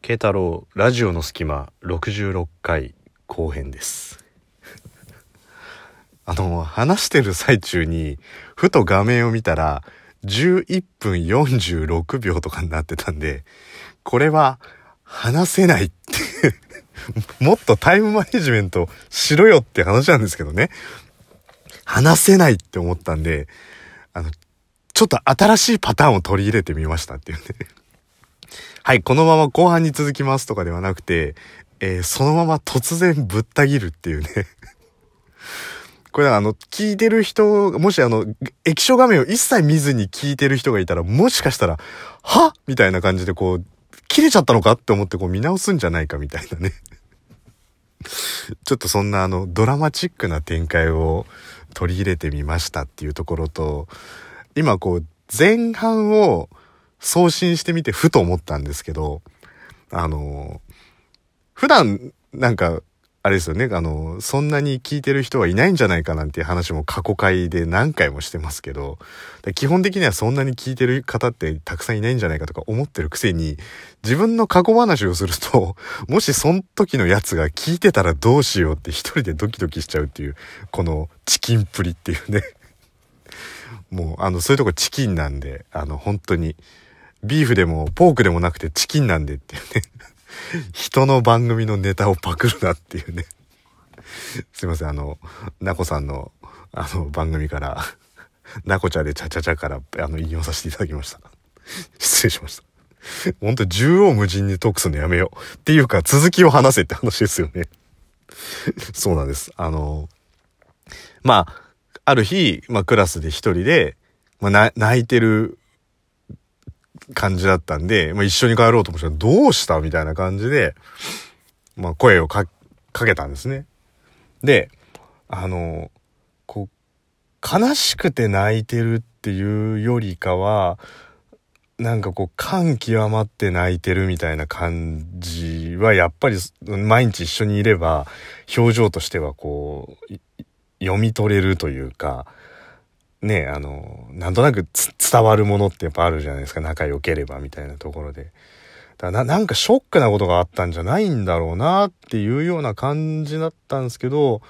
慶太郎ラジオの隙間66回後編です。あの話してる最中にふと画面を見たら11分46秒とかになってたんでこれは話せないって もっとタイムマネジメントしろよって話なんですけどね。話せないって思ったんであのちょっと新しいパターンを取り入れてみましたっていうね。はい、このまま後半に続きますとかではなくて、えー、そのまま突然ぶった切るっていうね。これあの、聞いてる人、もしあの、液晶画面を一切見ずに聞いてる人がいたら、もしかしたら、はみたいな感じでこう、切れちゃったのかって思ってこう見直すんじゃないかみたいなね。ちょっとそんなあの、ドラマチックな展開を取り入れてみましたっていうところと、今こう、前半を、送信してみてふと思ったんですけど、あの、普段なんか、あれですよね、あの、そんなに聞いてる人はいないんじゃないかなんていう話も過去回で何回もしてますけど、基本的にはそんなに聞いてる方ってたくさんいないんじゃないかとか思ってるくせに、自分の過去話をすると、もしその時のやつが聞いてたらどうしようって一人でドキドキしちゃうっていう、このチキンプリっていうね。もう、あの、そういうとこチキンなんで、あの、本当に、ビーフでもポークでもなくてチキンなんでっていうね 人の番組のネタをパクるなっていうね すいません、あの、なこさんの、あの、番組から、なこちゃでチャチャチャから、あの、引用させていただきました。失礼しました。ほんと、縦横無尽にトークするのやめよう。っていうか、続きを話せって話ですよね。そうなんです。あの、まあ、ある日、まあ、クラスで一人で、まあ、泣いてる感じだったんで、まあ、一緒に帰ろうと思ったら、どうしたみたいな感じで、まあ、声をか、かけたんですね。で、あの、こう、悲しくて泣いてるっていうよりかは、なんかこう、感極まって泣いてるみたいな感じは、やっぱり毎日一緒にいれば、表情としてはこう、読み取れるというか、ね、あの、なんとなく伝わるものってやっぱあるじゃないですか。仲良ければみたいなところで。だな、なんかショックなことがあったんじゃないんだろうなっていうような感じだったんですけど、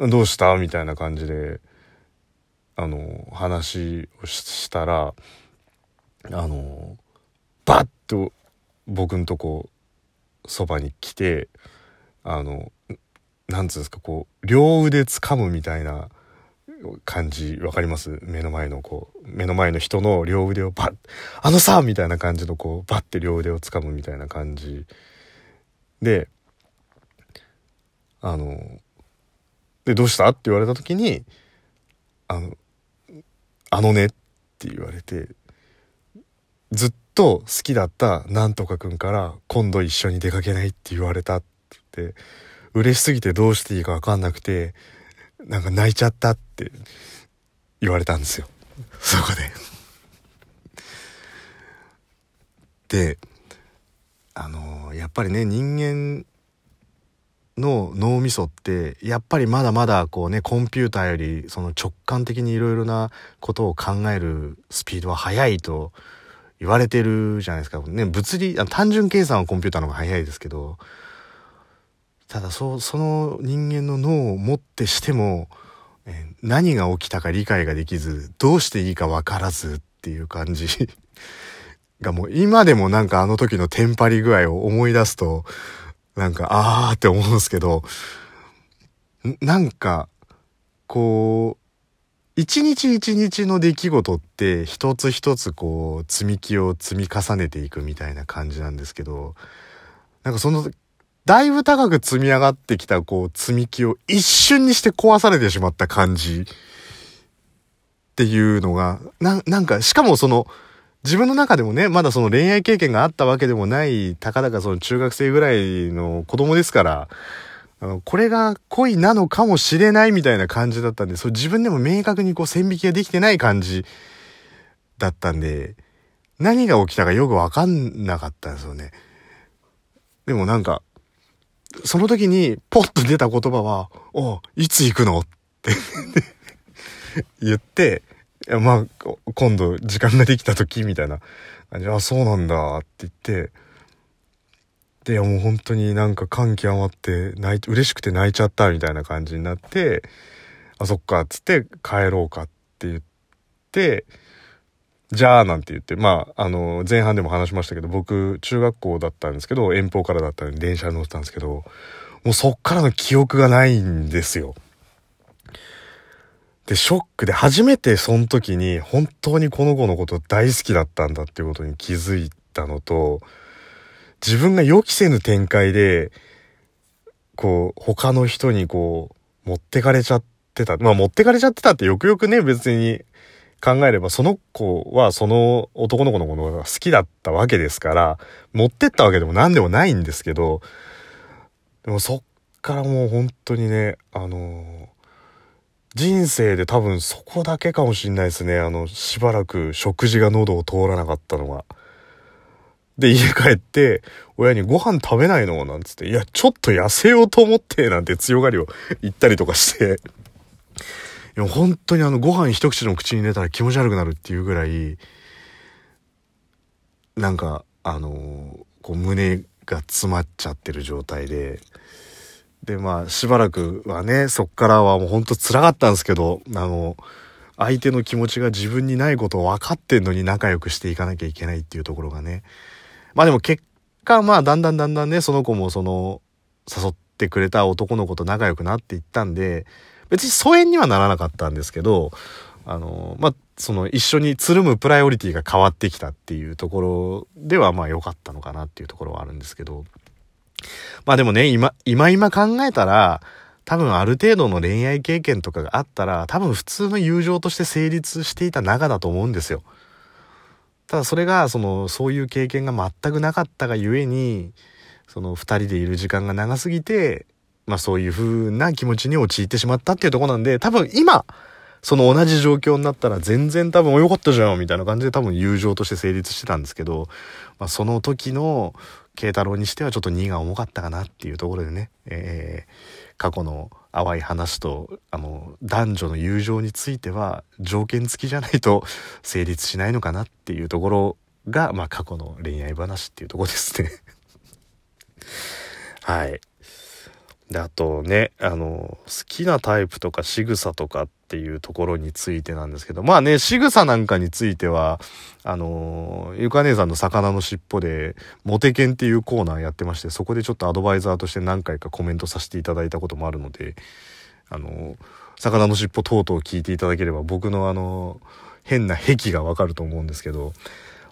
どうしたみたいな感じで、あの、話をしたら、あの、バッと僕んとこ、そばに来て、あの、なんつうんですか、こう、両腕掴むみたいな、感じ、わかります？目の前のこう、目の前の人の両腕をバッ、あのさみたいな感じのこう、バッて両腕を掴むみたいな感じで、あの、で、どうした？って言われた時に、あの、あのねって言われて、ずっと好きだったなんとかくんから今度一緒に出かけないって言われたってって、嬉しすぎてどうしていいかわかんなくて、なんか泣いちゃったって言われたんですよ。そこでで、あのやっぱりね、人間の脳みそってやっぱりまだまだこうねコンピューターよりその直感的にいろいろなことを考えるスピードは速いと言われてるじゃないですか。ね、物理、単純計算はコンピューターの方が速いですけど、ただそその人間の脳をもってしても、え何が起きたか理解ができずどうしていいか分からずっていう感じ がもう今でもなんかあの時のテンパり具合を思い出すとなんかあーって思うんですけどなんかこう一日一日の出来事って一つ一つこう積み木を積み重ねていくみたいな感じなんですけどなんかそのだいぶ高く積み上がってきた、こう、積み木を一瞬にして壊されてしまった感じっていうのが、な、なんか、しかもその、自分の中でもね、まだその恋愛経験があったわけでもない、たかだかその中学生ぐらいの子供ですから、あの、これが恋なのかもしれないみたいな感じだったんで、そう自分でも明確にこう線引きができてない感じだったんで、何が起きたかよくわかんなかったんですよね。でもなんか、その時にポッと出た言葉は、おいつ行くの？って 言って、まあ、今度時間ができた時みたいな。感じあ、そうなんだって言って、で、もう本当になんか感極まって泣い、嬉しくて泣いちゃったみたいな感じになって、あ、そっか、つって帰ろうかって言って、じゃあ、なんて言って、まあ、あの、前半でも話しましたけど、僕、中学校だったんですけど、遠方からだったのに電車に乗ってたんですけど、もうそっからの記憶がないんですよ。で、ショックで初めてその時に本当にこの子のこと大好きだったんだっていうことに気づいたのと、自分が予期せぬ展開で、こう、他の人にこう、持ってかれちゃってた。まあ持ってかれちゃってたってよくよくね、別に考えれば、その子はその男の子のことが好きだったわけですから、持ってったわけでも何でもないんですけど、でもそっからもう本当にね、あの人生で多分そこだけかもしんないですね。あの、しばらく食事が喉を通らなかったのは。で、家帰って、親にご飯食べないのなんつって、いや、ちょっと痩せようと思って、なんて強がりを言ったりとかして、いや、本当にあの、ご飯一口の口に入れたら気持ち悪くなるっていうぐらい、なんか、あのこう、胸が詰まっちゃってる状態で、で、まあ、しばらくはね、そっからはもうほんと辛かったんですけど、あの、相手の気持ちが自分にないことを分かってんのに仲良くしていかなきゃいけないっていうところがね。まあでも結果、まあだんだんだんだんね、その子もその、誘ってくれた男の子と仲良くなっていったんで、別に疎遠にはならなかったんですけど、あの、まあ、その一緒につるむプライオリティが変わってきたっていうところではまあ良かったのかなっていうところはあるんですけど、まあでもね、今、今今考えたら、多分ある程度の恋愛経験とかがあったら、多分普通の友情として成立していた仲だと思うんですよ。ただそれが、その、そういう経験が全くなかったがゆえに、その二人でいる時間が長すぎて、まあそういう風な気持ちに陥ってしまったっていうとこなんで、多分今、その同じ状況になったら全然多分良かったじゃんみたいな感じで多分友情として成立してたんですけど、まあ、その時の慶太郎にしてはちょっと2が重かったかなっていうところでね、えー、過去の淡い話と、あの、男女の友情については条件付きじゃないと成立しないのかなっていうところが、まあ過去の恋愛話っていうところですね はい。で、あとね、あの、好きなタイプとか仕草とかっていうところについてなんですけど、まあね、仕草なんかについては、あの、ゆか姉さんの魚の尻尾で、モテ犬っていうコーナーやってまして、そこでちょっとアドバイザーとして何回かコメントさせていただいたこともあるので、あの、魚の尻尾等々聞いていただければ、僕のあの、変な癖がわかると思うんですけど、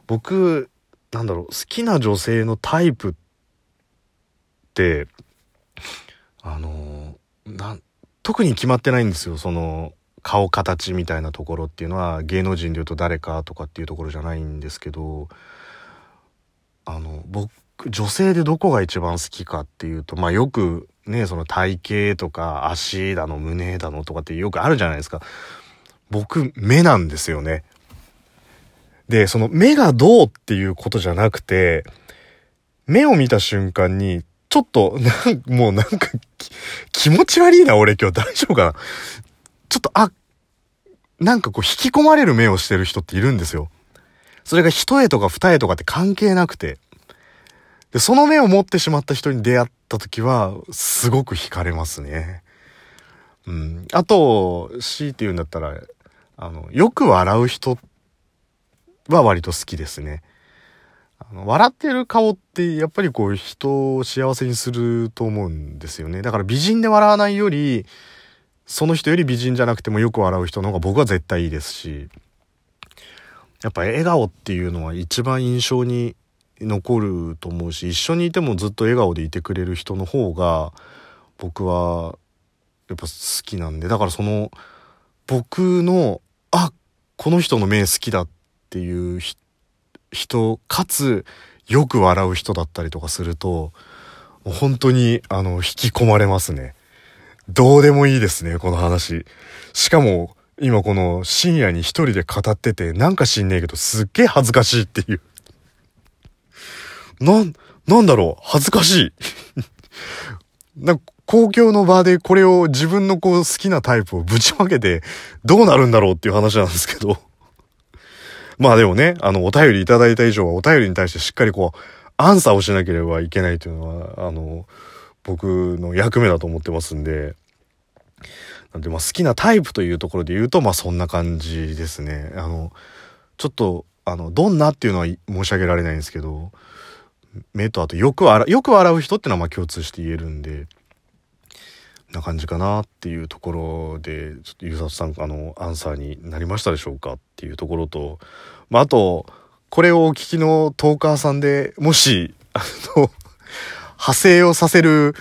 僕、なんだろう、好きな女性のタイプって、あのな特に決まってないんですよその顔形みたいなところっていうのは芸能人でいうと誰かとかっていうところじゃないんですけどあの僕女性でどこが一番好きかっていうとまあよくねその体型とか足だの胸だのとかってよくあるじゃないですか。僕目なんですよね。でその目がどうっていうことじゃなくて目を見た瞬間にちょっと、なん、もうなんか、気持ち悪いな、俺今日大丈夫かな？ちょっと、あ、なんかこう引き込まれる目をしてる人っているんですよ。それが一重とか二重とかって関係なくて。で、その目を持ってしまった人に出会った時は、すごく惹かれますね。うん。あと、強いて言うんだったら、あの、よく笑う人は割と好きですね。あの笑ってる顔ってやっぱりこう人を幸せにすると思うんですよね。だから美人で笑わないより、その人より美人じゃなくてもよく笑う人の方が僕は絶対いいですし、やっぱ笑顔っていうのは一番印象に残ると思うし、一緒にいてもずっと笑顔でいてくれる人の方が僕はやっぱ好きなんで、だからその僕の、あ、この人の目好きだっていう人人、かつ、よく笑う人だったりとかすると、本当に、あの、引き込まれますね。どうでもいいですね、この話。しかも、今この深夜に一人で語ってて、なんか知んねえけど、すっげえ恥ずかしいっていう。なん、なんだろう、恥ずかしい。なんか公共の場でこれを自分のこう好きなタイプをぶちまけてどうなるんだろうっていう話なんですけど。まあでもね、あの、お便りいただいた以上はお便りに対してしっかりこう、アンサーをしなければいけないというのは、あの、僕の役目だと思ってますんで、なんで、まあ、好きなタイプというところで言うと、まあ、そんな感じですね。あの、ちょっと、あの、どんなっていうのは申し上げられないんですけど、目とあとよく洗う、よく洗う人ってのはまあ共通して言えるんで、な感じかなっていうところで、ちょっとゆうさとさん、あの、アンサーになりましたでしょうかっていうところと、まあ、あと、これをお聞きのトーカーさんで、もし、あの、派生をさせる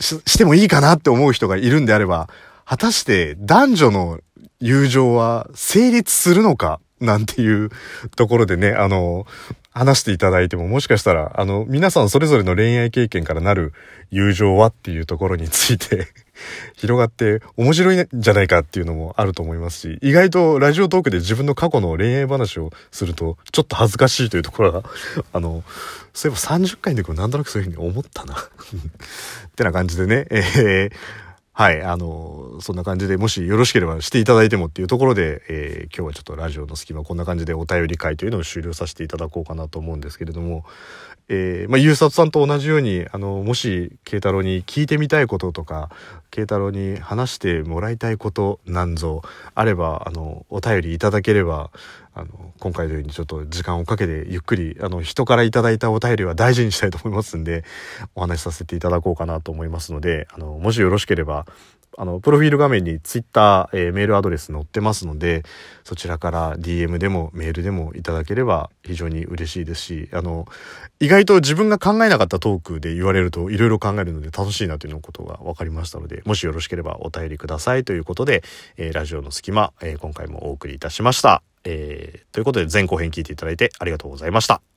し、してもいいかなって思う人がいるんであれば、果たして男女の友情は成立するのかなんていうところでね、あの、話していただいても、もしかしたら、あの、皆さんそれぞれの恋愛経験からなる友情はっていうところについて 広がって面白いんじゃないかっていうのもあると思いますし、意外とラジオトークで自分の過去の恋愛話をすると、ちょっと恥ずかしいというところが あの、そういえば30回の時もなんとなくそういうふうに思ったな。ってな感じでね、えー。はい、あの、そんな感じで、もしよろしければしていただいてもっていうところで、えー、今日はちょっとラジオの隙間、こんな感じでお便り会というのを終了させていただこうかなと思うんですけれども、えー、まあ、ゆうさとさんと同じように、あの、もし、慶太郎に聞いてみたいこととか、慶太郎に話してもらいたいことなんぞあれば、あの、お便りいただければ、あの、今回のようにちょっと時間をかけてゆっくり、あの、人からいただいたお便りは大事にしたいと思いますんで、お話しさせていただこうかなと思いますので、あの、もしよろしければ、あの、プロフィール画面に Twitter、えー、メールアドレス載ってますので、そちらから DM でもメールでもいただければ非常に嬉しいですし、あの、意外と自分が考えなかったトークで言われるといろいろ考えるので楽しいなということが分かりましたので、もしよろしければお便りくださいということで、えー、ラジオの隙間、えー、今回もお送りいたしました。え、ということで前後編聞いていただいてありがとうございました。